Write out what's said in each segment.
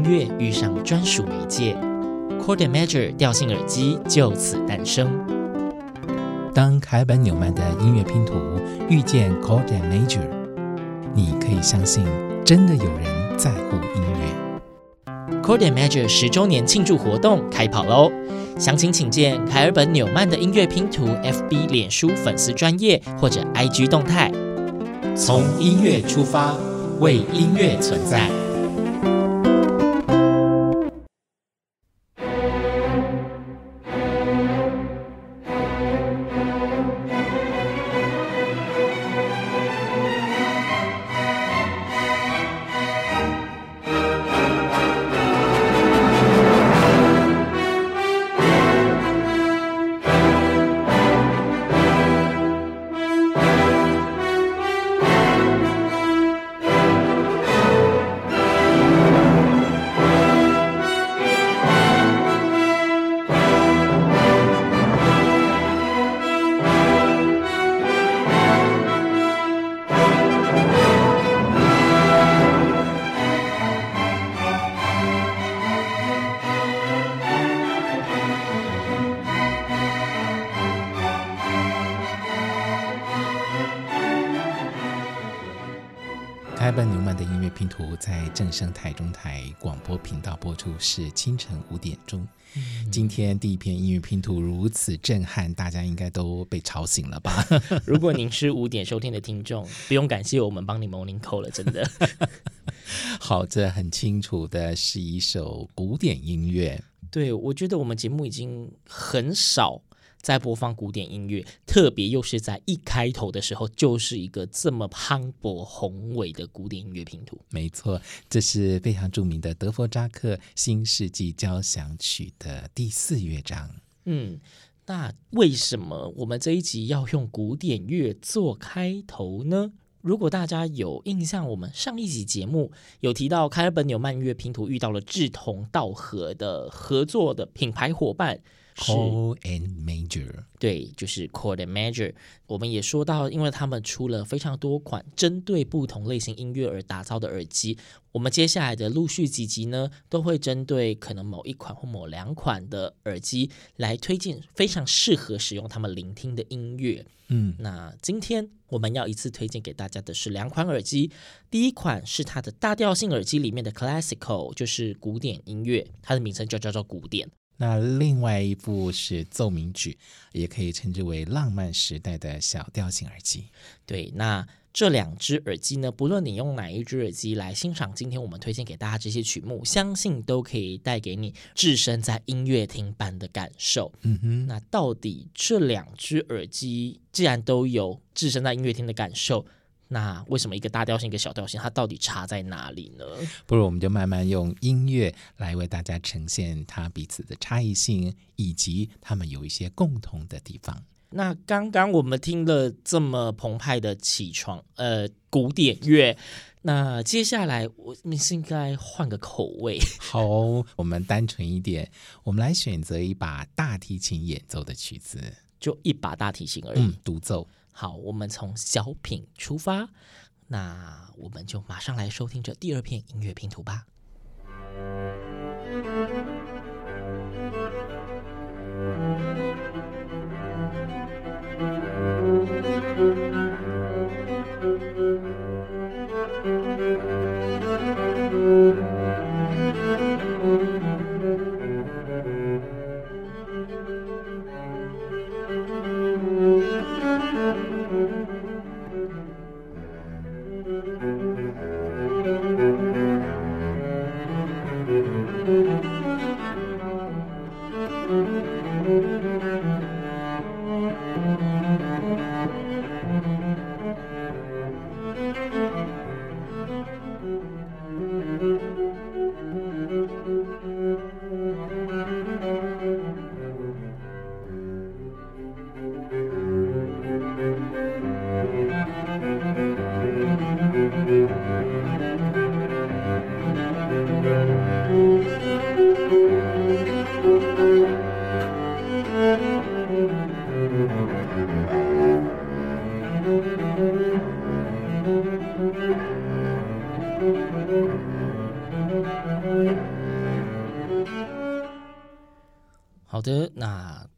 音乐遇上专属媒介，Chord and Major 调性耳机就此诞生。当凯尔本纽曼的音乐拼图遇见 Chord and Major，你可以相信，真的有人在乎音乐。Chord and Major 十周年庆祝活动开跑喽！详情请见凯尔本纽曼的音乐拼图 FB 脸书粉丝专业或者 IG 动态。从音乐出发，为音乐存在。凯尔本纽曼的音乐拼图在正声台中台广播频道播出，是清晨五点钟。嗯、今天第一篇音乐拼图如此震撼，大家应该都被吵醒了吧？如果您是五点收听的听众，不用感谢我们帮你 morning call 了，真的。好，这很清楚的是一首古典音乐。对，我觉得我们节目已经很少。在播放古典音乐，特别又是在一开头的时候，就是一个这么磅礴宏伟的古典音乐拼图。没错，这是非常著名的德弗扎克新世纪交响曲的第四乐章。嗯，那为什么我们这一集要用古典乐做开头呢？如果大家有印象，我们上一集节目有提到，开尔本纽曼乐拼图遇到了志同道合的合作的品牌伙伴。Chord and Major，对，就是 Chord and Major。我们也说到，因为他们出了非常多款针对不同类型音乐而打造的耳机。我们接下来的陆续几集呢，都会针对可能某一款或某两款的耳机来推荐非常适合使用他们聆听的音乐。嗯，那今天我们要一次推荐给大家的是两款耳机。第一款是它的大调性耳机里面的 Classical，就是古典音乐，它的名称就叫做古典。那另外一部是奏鸣曲，也可以称之为浪漫时代的小调性耳机。对，那这两只耳机呢，不论你用哪一只耳机来欣赏今天我们推荐给大家这些曲目，相信都可以带给你置身在音乐厅般的感受。嗯哼，那到底这两只耳机既然都有置身在音乐厅的感受，那为什么一个大调性，一个小调性，它到底差在哪里呢？不如我们就慢慢用音乐来为大家呈现它彼此的差异性，以及它们有一些共同的地方。那刚刚我们听了这么澎湃的起床，呃，古典乐，那接下来我们是应该换个口味。好，我们单纯一点，我们来选择一把大提琴演奏的曲子，就一把大提琴而已，嗯，独奏。好，我们从小品出发，那我们就马上来收听这第二片音乐拼图吧。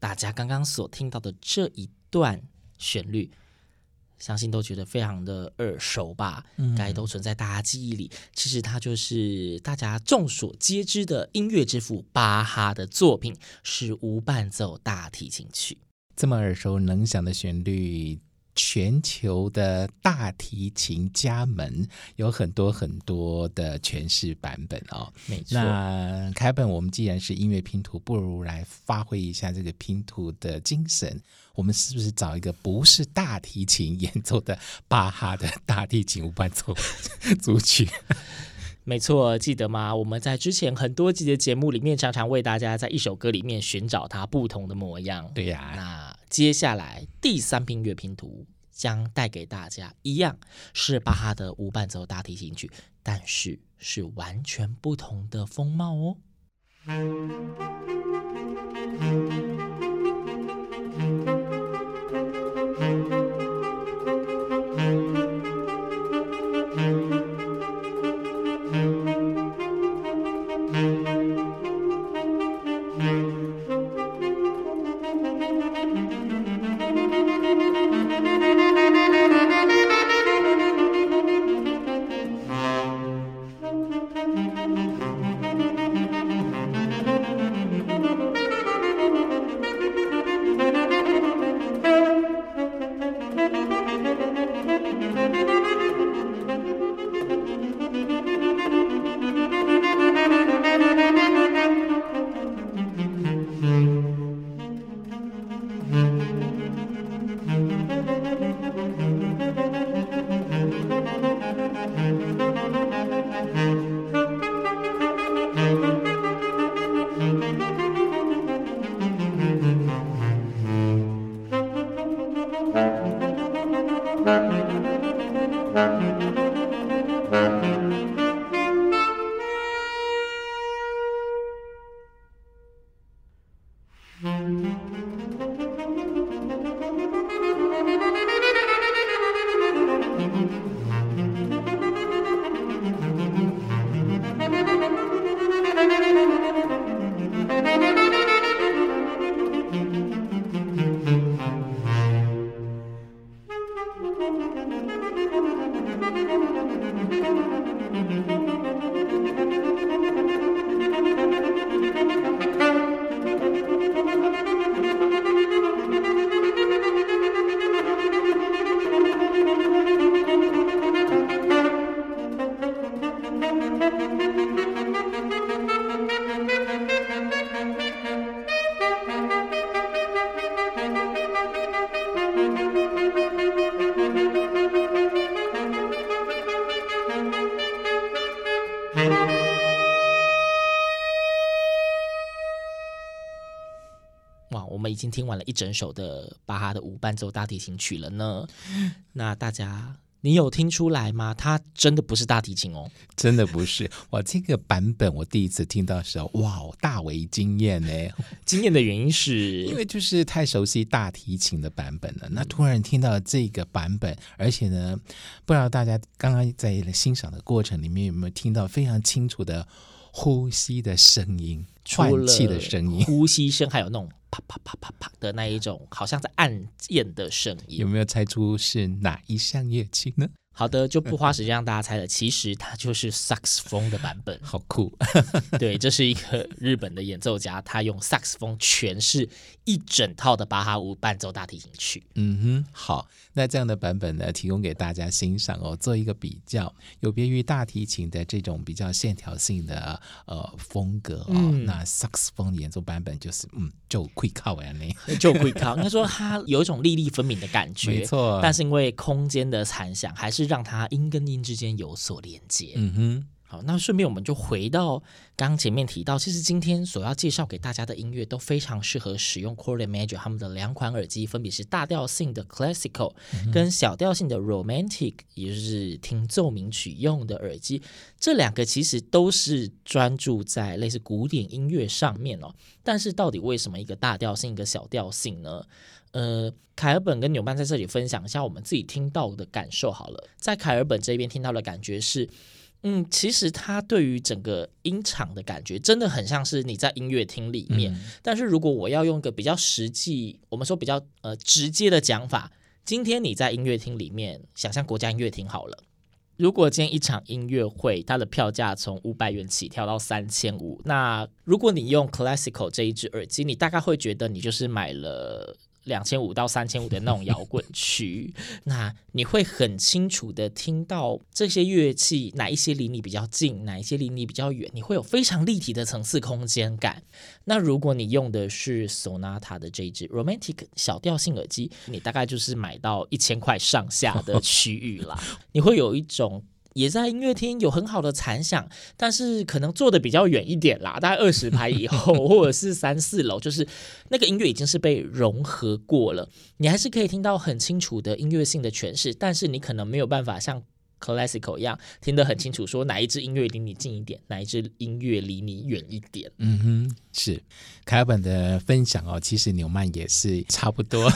大家刚刚所听到的这一段旋律，相信都觉得非常的耳熟吧？应该都存在大家记忆里。其实它就是大家众所皆知的音乐之父巴哈的作品，是无伴奏大提琴曲。这么耳熟能详的旋律。全球的大提琴家们有很多很多的诠释版本哦，没错。那凯本，我们既然是音乐拼图，不如来发挥一下这个拼图的精神。我们是不是找一个不是大提琴演奏的巴哈的大提琴无伴奏组曲？没错，记得吗？我们在之前很多集的节目里面，常常为大家在一首歌里面寻找它不同的模样。对呀，那。接下来第三篇乐拼图将带给大家一样是巴哈的无伴奏大提琴曲，但是是完全不同的风貌哦。听完了一整首的巴哈的无伴奏大提琴曲了呢。那大家，你有听出来吗？它真的不是大提琴哦，真的不是。哇，这个版本我第一次听到的时候，哇，大为惊艳呢。惊艳的原因是因为就是太熟悉大提琴的版本了。那突然听到这个版本，而且呢，不知道大家刚刚在欣赏的过程里面有没有听到非常清楚的呼吸的声音、喘气的声音、呼吸声，还有那种。啪啪啪啪啪的那一种，好像在按键的声音，有没有猜出是哪一项乐器呢？好的，就不花时间让大家猜了。其实它就是萨克斯风的版本，好酷。对，这是一个日本的演奏家，他用萨克斯风诠释一整套的巴哈五伴奏大提琴曲。嗯哼，好，那这样的版本呢，提供给大家欣赏哦，做一个比较，有别于大提琴的这种比较线条性的呃风格哦。嗯、那萨克斯风的演奏版本就是嗯，就会靠完嘞，就会靠。应该说它有一种粒粒分明的感觉，没错。但是因为空间的残响，还是让它音跟音之间有所连接。嗯哼，好，那顺便我们就回到刚刚前面提到，其实今天所要介绍给大家的音乐都非常适合使用 Chord Major 他们的两款耳机，分别是大调性的 Classical 跟小调性的 Romantic，也就是听奏鸣曲用的耳机。这两个其实都是专注在类似古典音乐上面哦。但是到底为什么一个大调性，一个小调性呢？呃，凯尔本跟纽曼在这里分享一下我们自己听到的感受好了。在凯尔本这边听到的感觉是，嗯，其实它对于整个音场的感觉，真的很像是你在音乐厅里面。嗯、但是如果我要用一个比较实际，我们说比较呃直接的讲法，今天你在音乐厅里面，想象国家音乐厅好了。如果今天一场音乐会，它的票价从五百元起跳到三千五，那如果你用 Classical 这一支耳机，你大概会觉得你就是买了。两千五到三千五的那种摇滚区，那你会很清楚的听到这些乐器哪一些离你比较近，哪一些离你比较远，你会有非常立体的层次空间感。那如果你用的是 Sonata 的这一支 Romantic 小调性耳机，你大概就是买到一千块上下的区域啦，你会有一种。也在音乐厅有很好的残响，但是可能坐的比较远一点啦，大概二十排以后，或者是三四楼，就是那个音乐已经是被融合过了，你还是可以听到很清楚的音乐性的诠释，但是你可能没有办法像 classical 一样听得很清楚，说哪一支音乐离你近一点，哪一支音乐离你远一点。嗯哼，是凯尔本的分享哦，其实纽曼也是差不多。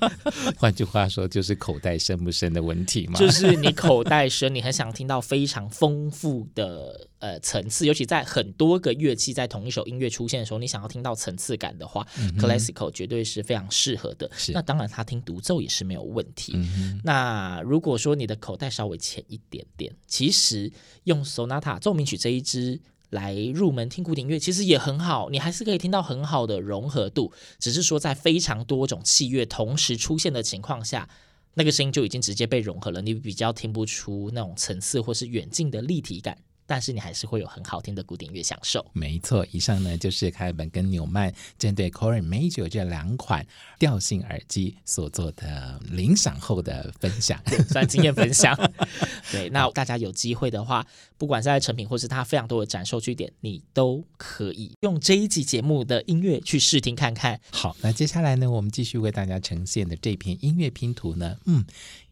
换句话说，就是口袋深不深的问题嘛。就是你口袋深，你很想听到非常丰富的呃层次，尤其在很多个乐器在同一首音乐出现的时候，你想要听到层次感的话，嗯，classical 绝对是非常适合的。那当然，他听独奏也是没有问题。嗯。那如果说你的口袋稍微浅一点点，其实用 Sonata 奏鸣曲这一支来入门听古典乐，其实也很好，你还是可以听到很好的融合度。只是说在非常多种器乐同时出现的情况下，那个声音就已经直接被融合了，你比较听不出那种层次或是远近的立体感。但是你还是会有很好听的古典乐享受。没错，以上呢就是凯尔本跟纽曼针对 Core Major 这两款调性耳机所做的领赏后的分享，算经验分享。对，那大家有机会的话，不管是在成品或是它非常多的展售据点，你都可以用这一集节目的音乐去试听看看。好，那接下来呢，我们继续为大家呈现的这篇音乐拼图呢，嗯，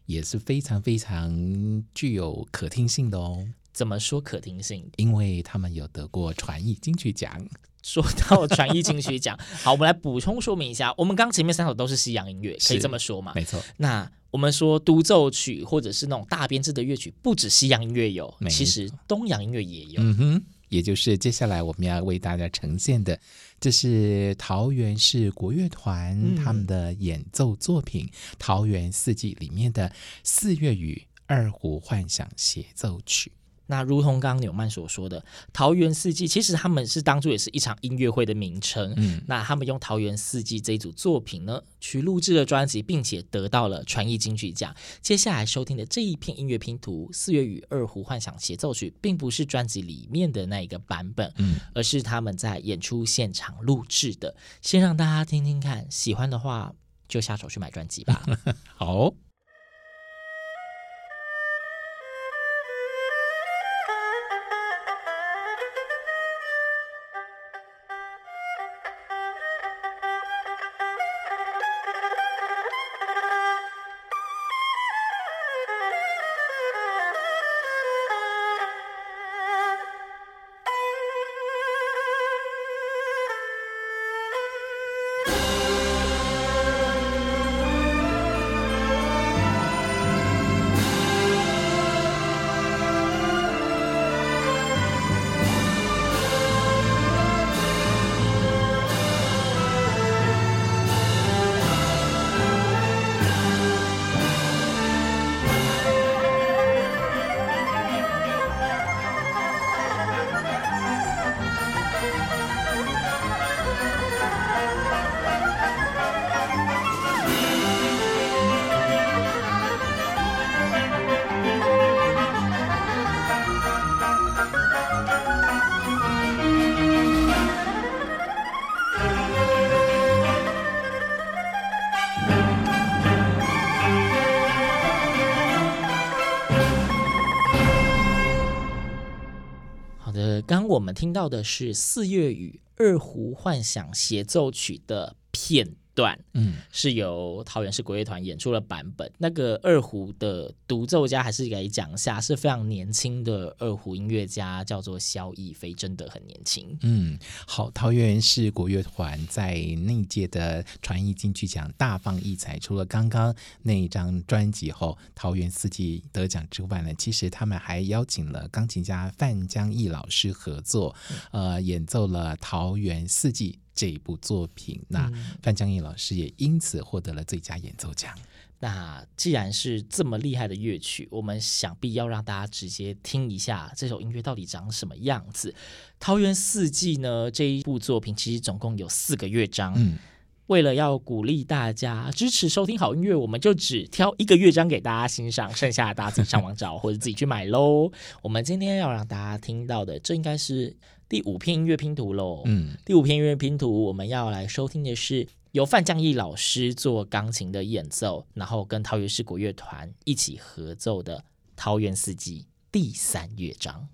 也是非常非常具有可听性的哦。怎么说可听性？因为他们有得过传艺金曲奖。说到传艺金曲奖，好，我们来补充说明一下。我们刚前面三首都是西洋音乐，可以这么说吗？没错。那我们说独奏曲或者是那种大编制的乐曲，不止西洋音乐有，其实东洋音乐也有。嗯哼，也就是接下来我们要为大家呈现的，这是桃园市国乐团他们的演奏作品《嗯、桃园四季》里面的《四月雨二胡幻想协奏曲》。那如同刚刚纽曼所说的，《桃园四季》其实他们是当初也是一场音乐会的名称。嗯，那他们用《桃园四季》这一组作品呢，去录制了专辑，并且得到了传艺金曲奖。接下来收听的这一片音乐拼图《四月雨二胡幻想协奏曲》，并不是专辑里面的那一个版本，嗯，而是他们在演出现场录制的。先让大家听听看，喜欢的话就下手去买专辑吧。好。呃，刚我们听到的是《四月与二胡幻想协奏曲》的片段，嗯，是由桃园市国乐团演出的版本。那个二胡的独奏家还是给讲一下，是非常年轻的二胡音乐家，叫做萧逸飞，真的很年轻。嗯，好，桃园市国乐团在那届的传艺金曲奖大放异彩，除了刚刚那一张专辑后桃园四季得奖之外呢，其实他们还邀请了钢琴家范江毅老师合作，呃，演奏了《桃园四季》。这一部作品，那范江毅老师也因此获得了最佳演奏奖。那既然是这么厉害的乐曲，我们想必要让大家直接听一下这首音乐到底长什么样子。《桃园四季》呢，这一部作品其实总共有四个乐章。嗯，为了要鼓励大家支持收听好音乐，我们就只挑一个乐章给大家欣赏，剩下的大家自己上网找或者自己去买喽。我们今天要让大家听到的，这应该是。第五篇音乐拼图喽，嗯，第五篇音乐拼图，我们要来收听的是由范将义老师做钢琴的演奏，然后跟桃园市国乐团一起合奏的《桃园四季》第三乐章。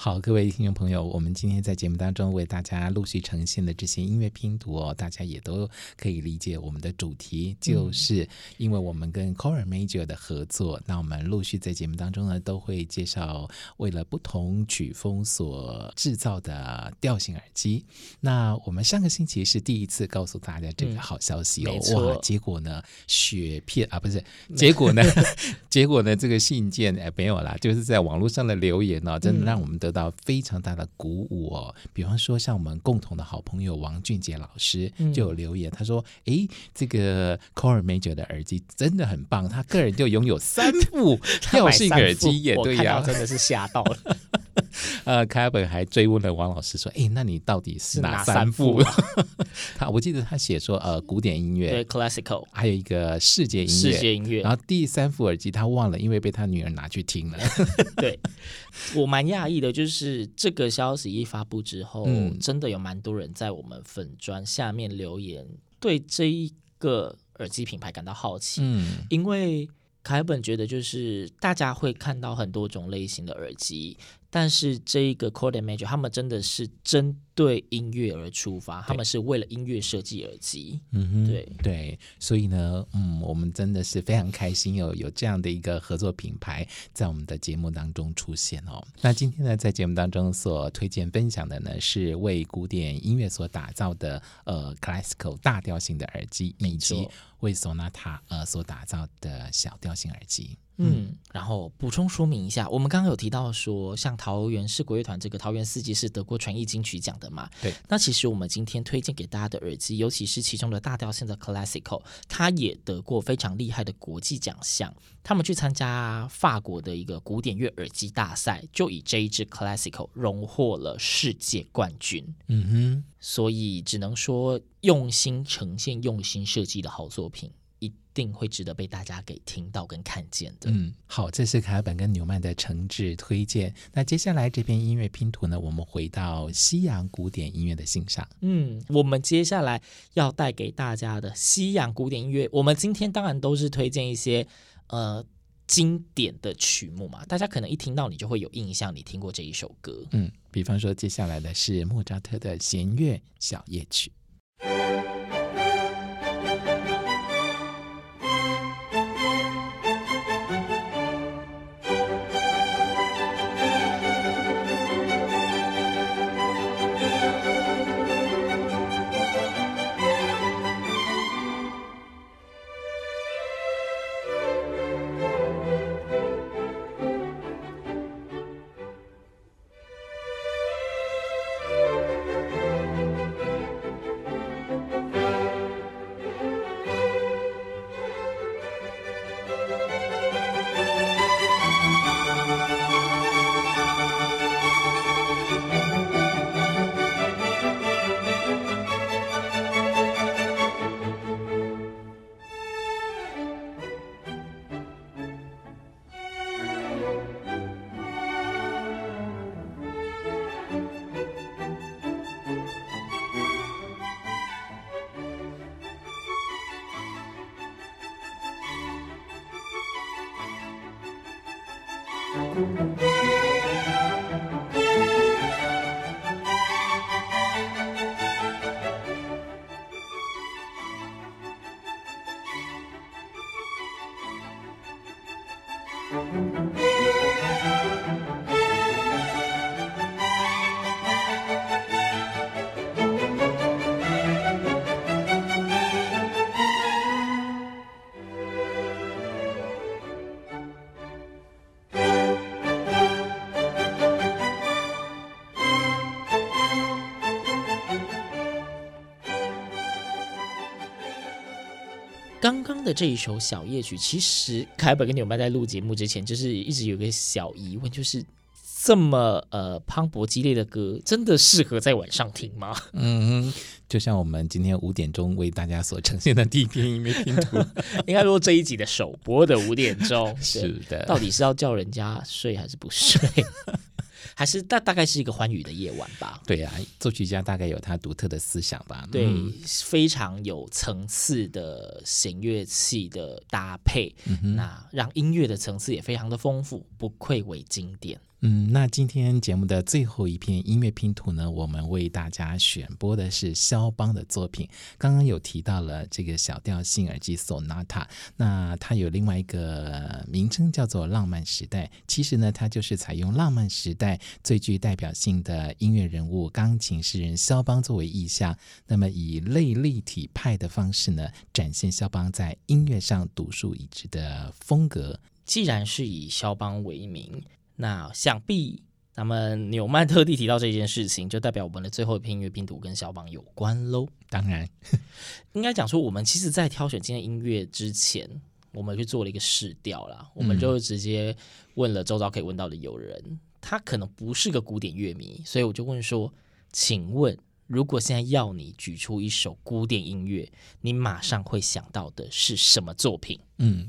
好，各位听众朋友，我们今天在节目当中为大家陆续呈现的这些音乐拼图哦，大家也都可以理解我们的主题，就是因为我们跟 Core Major 的合作，那我们陆续在节目当中呢都会介绍为了不同曲风所制造的调性耳机。那我们上个星期是第一次告诉大家这个好消息哦，嗯、哇，结果呢雪片啊，不是，结果呢，结果呢这个信件哎没有啦，就是在网络上的留言呢、哦，真的让我们得到非常大的鼓舞哦。比方说，像我们共同的好朋友王俊杰老师就有留言，他说：“哎，这个 Core Major 的耳机真的很棒，他个人就拥有三副 调性耳机，也对呀，真的是吓到了。” 呃，凯本还追问了王老师说：“哎，那你到底是哪三副？” 他我记得他写说：“呃，古典音乐，对，classical，还有一个世界音乐，世界音乐。然后第三副耳机他忘了，因为被他女儿拿去听了。对，我蛮讶异的，就是这个消息一发布之后，嗯、真的有蛮多人在我们粉砖下面留言，对这一个耳机品牌感到好奇。嗯，因为凯本觉得，就是大家会看到很多种类型的耳机。但是这一个 Core Major 他们真的是真对音乐而出发，他们是为了音乐设计耳机。嗯哼，对对，所以呢，嗯，我们真的是非常开心有有这样的一个合作品牌在我们的节目当中出现哦。那今天呢，在节目当中所推荐分享的呢，是为古典音乐所打造的呃 Classical 大调性的耳机，以及为 Sonata 呃所打造的小调性耳机。嗯，然后补充说明一下，我们刚刚有提到说，像桃园市国乐团这个桃园四季是得过传艺金曲奖的嘛？对。那其实我们今天推荐给大家的耳机，尤其是其中的大调性的 Classical，它也得过非常厉害的国际奖项。他们去参加法国的一个古典乐耳机大赛，就以这一支 Classical 荣获了世界冠军。嗯哼，所以只能说用心呈现、用心设计的好作品。定会值得被大家给听到跟看见的。嗯，好，这是凯尔本跟纽曼的诚挚推荐。那接下来这篇音乐拼图呢，我们回到西洋古典音乐的欣赏。嗯，我们接下来要带给大家的西洋古典音乐，我们今天当然都是推荐一些呃经典的曲目嘛，大家可能一听到你就会有印象，你听过这一首歌。嗯，比方说接下来的是莫扎特的弦乐小夜曲。刚刚的这一首小夜曲，其实凯本跟纽曼在录节目之前，就是一直有个小疑问，就是这么呃磅礴激烈的歌，真的适合在晚上听吗？嗯，就像我们今天五点钟为大家所呈现的第一篇音乐拼图，应该说这一集的首播的五点钟，是的，到底是要叫人家睡还是不睡？还是大大概是一个欢愉的夜晚吧。对呀、啊，作曲家大概有他独特的思想吧。对，嗯、非常有层次的弦乐器的搭配，嗯、那让音乐的层次也非常的丰富，不愧为经典。嗯，那今天节目的最后一篇音乐拼图呢，我们为大家选播的是肖邦的作品。刚刚有提到了这个小调性耳机 Sonata，那它有另外一个名称叫做浪漫时代。其实呢，它就是采用浪漫时代最具代表性的音乐人物钢琴诗人肖邦作为意象，那么以类立体派的方式呢，展现肖邦在音乐上独树一帜的风格。既然是以肖邦为名。那想必咱们纽曼特地提到这件事情，就代表我们的最后一篇音乐拼图跟肖邦有关喽。当然，应该讲说，我们其实，在挑选今天音乐之前，我们去做了一个试调啦。我们就直接问了周遭可以问到的友人，嗯、他可能不是个古典乐迷，所以我就问说：“请问，如果现在要你举出一首古典音乐，你马上会想到的是什么作品？”嗯，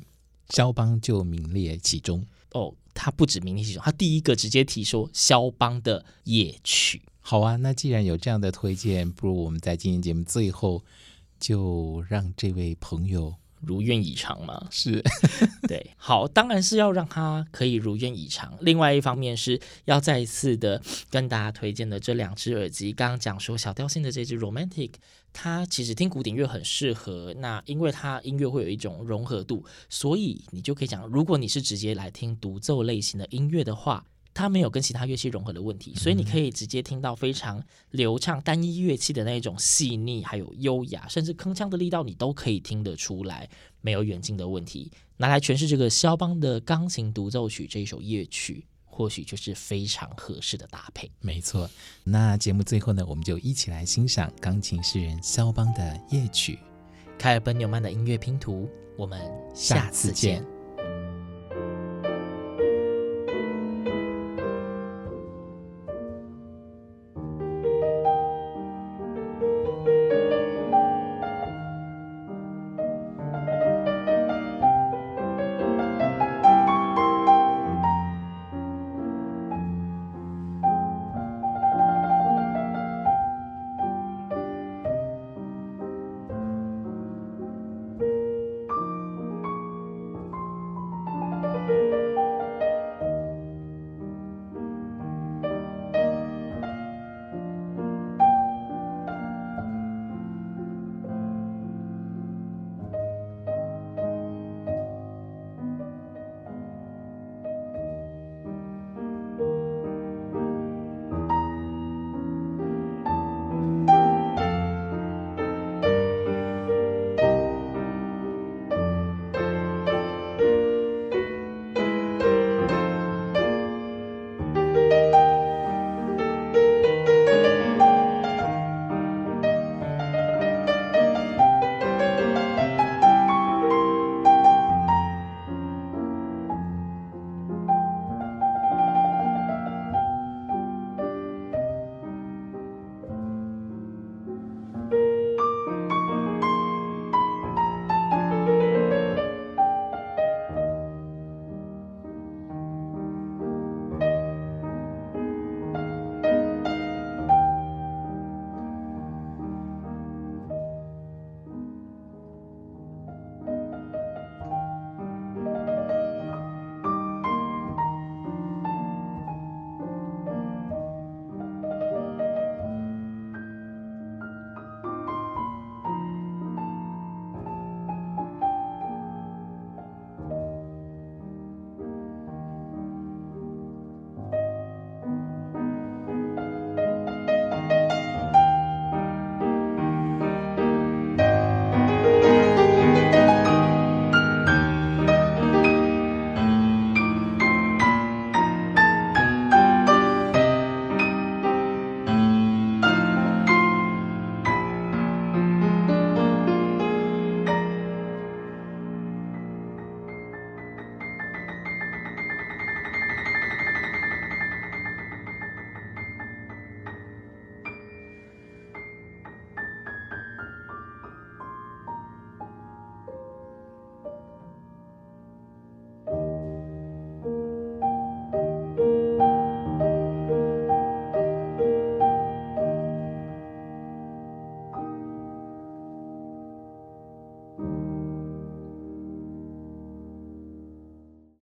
肖邦就名列其中哦。他不止明天起床，他第一个直接提说肖邦的夜曲。好啊，那既然有这样的推荐，不如我们在今天节目最后就让这位朋友。如愿以偿吗？是 对，好，当然是要让他可以如愿以偿。另外一方面是要再一次的跟大家推荐的这两只耳机。刚刚讲说小调性的这只 Romantic，它其实听古典乐很适合。那因为它音乐会有一种融合度，所以你就可以讲，如果你是直接来听独奏类型的音乐的话。它没有跟其他乐器融合的问题，所以你可以直接听到非常流畅单一乐器的那种细腻，还有优雅，甚至铿锵的力道你都可以听得出来，没有远近的问题。拿来诠释这个肖邦的钢琴独奏曲这一首夜曲，或许就是非常合适的搭配。没错，那节目最后呢，我们就一起来欣赏钢琴诗人肖邦的夜曲，凯尔本纽曼的音乐拼图。我们下次见。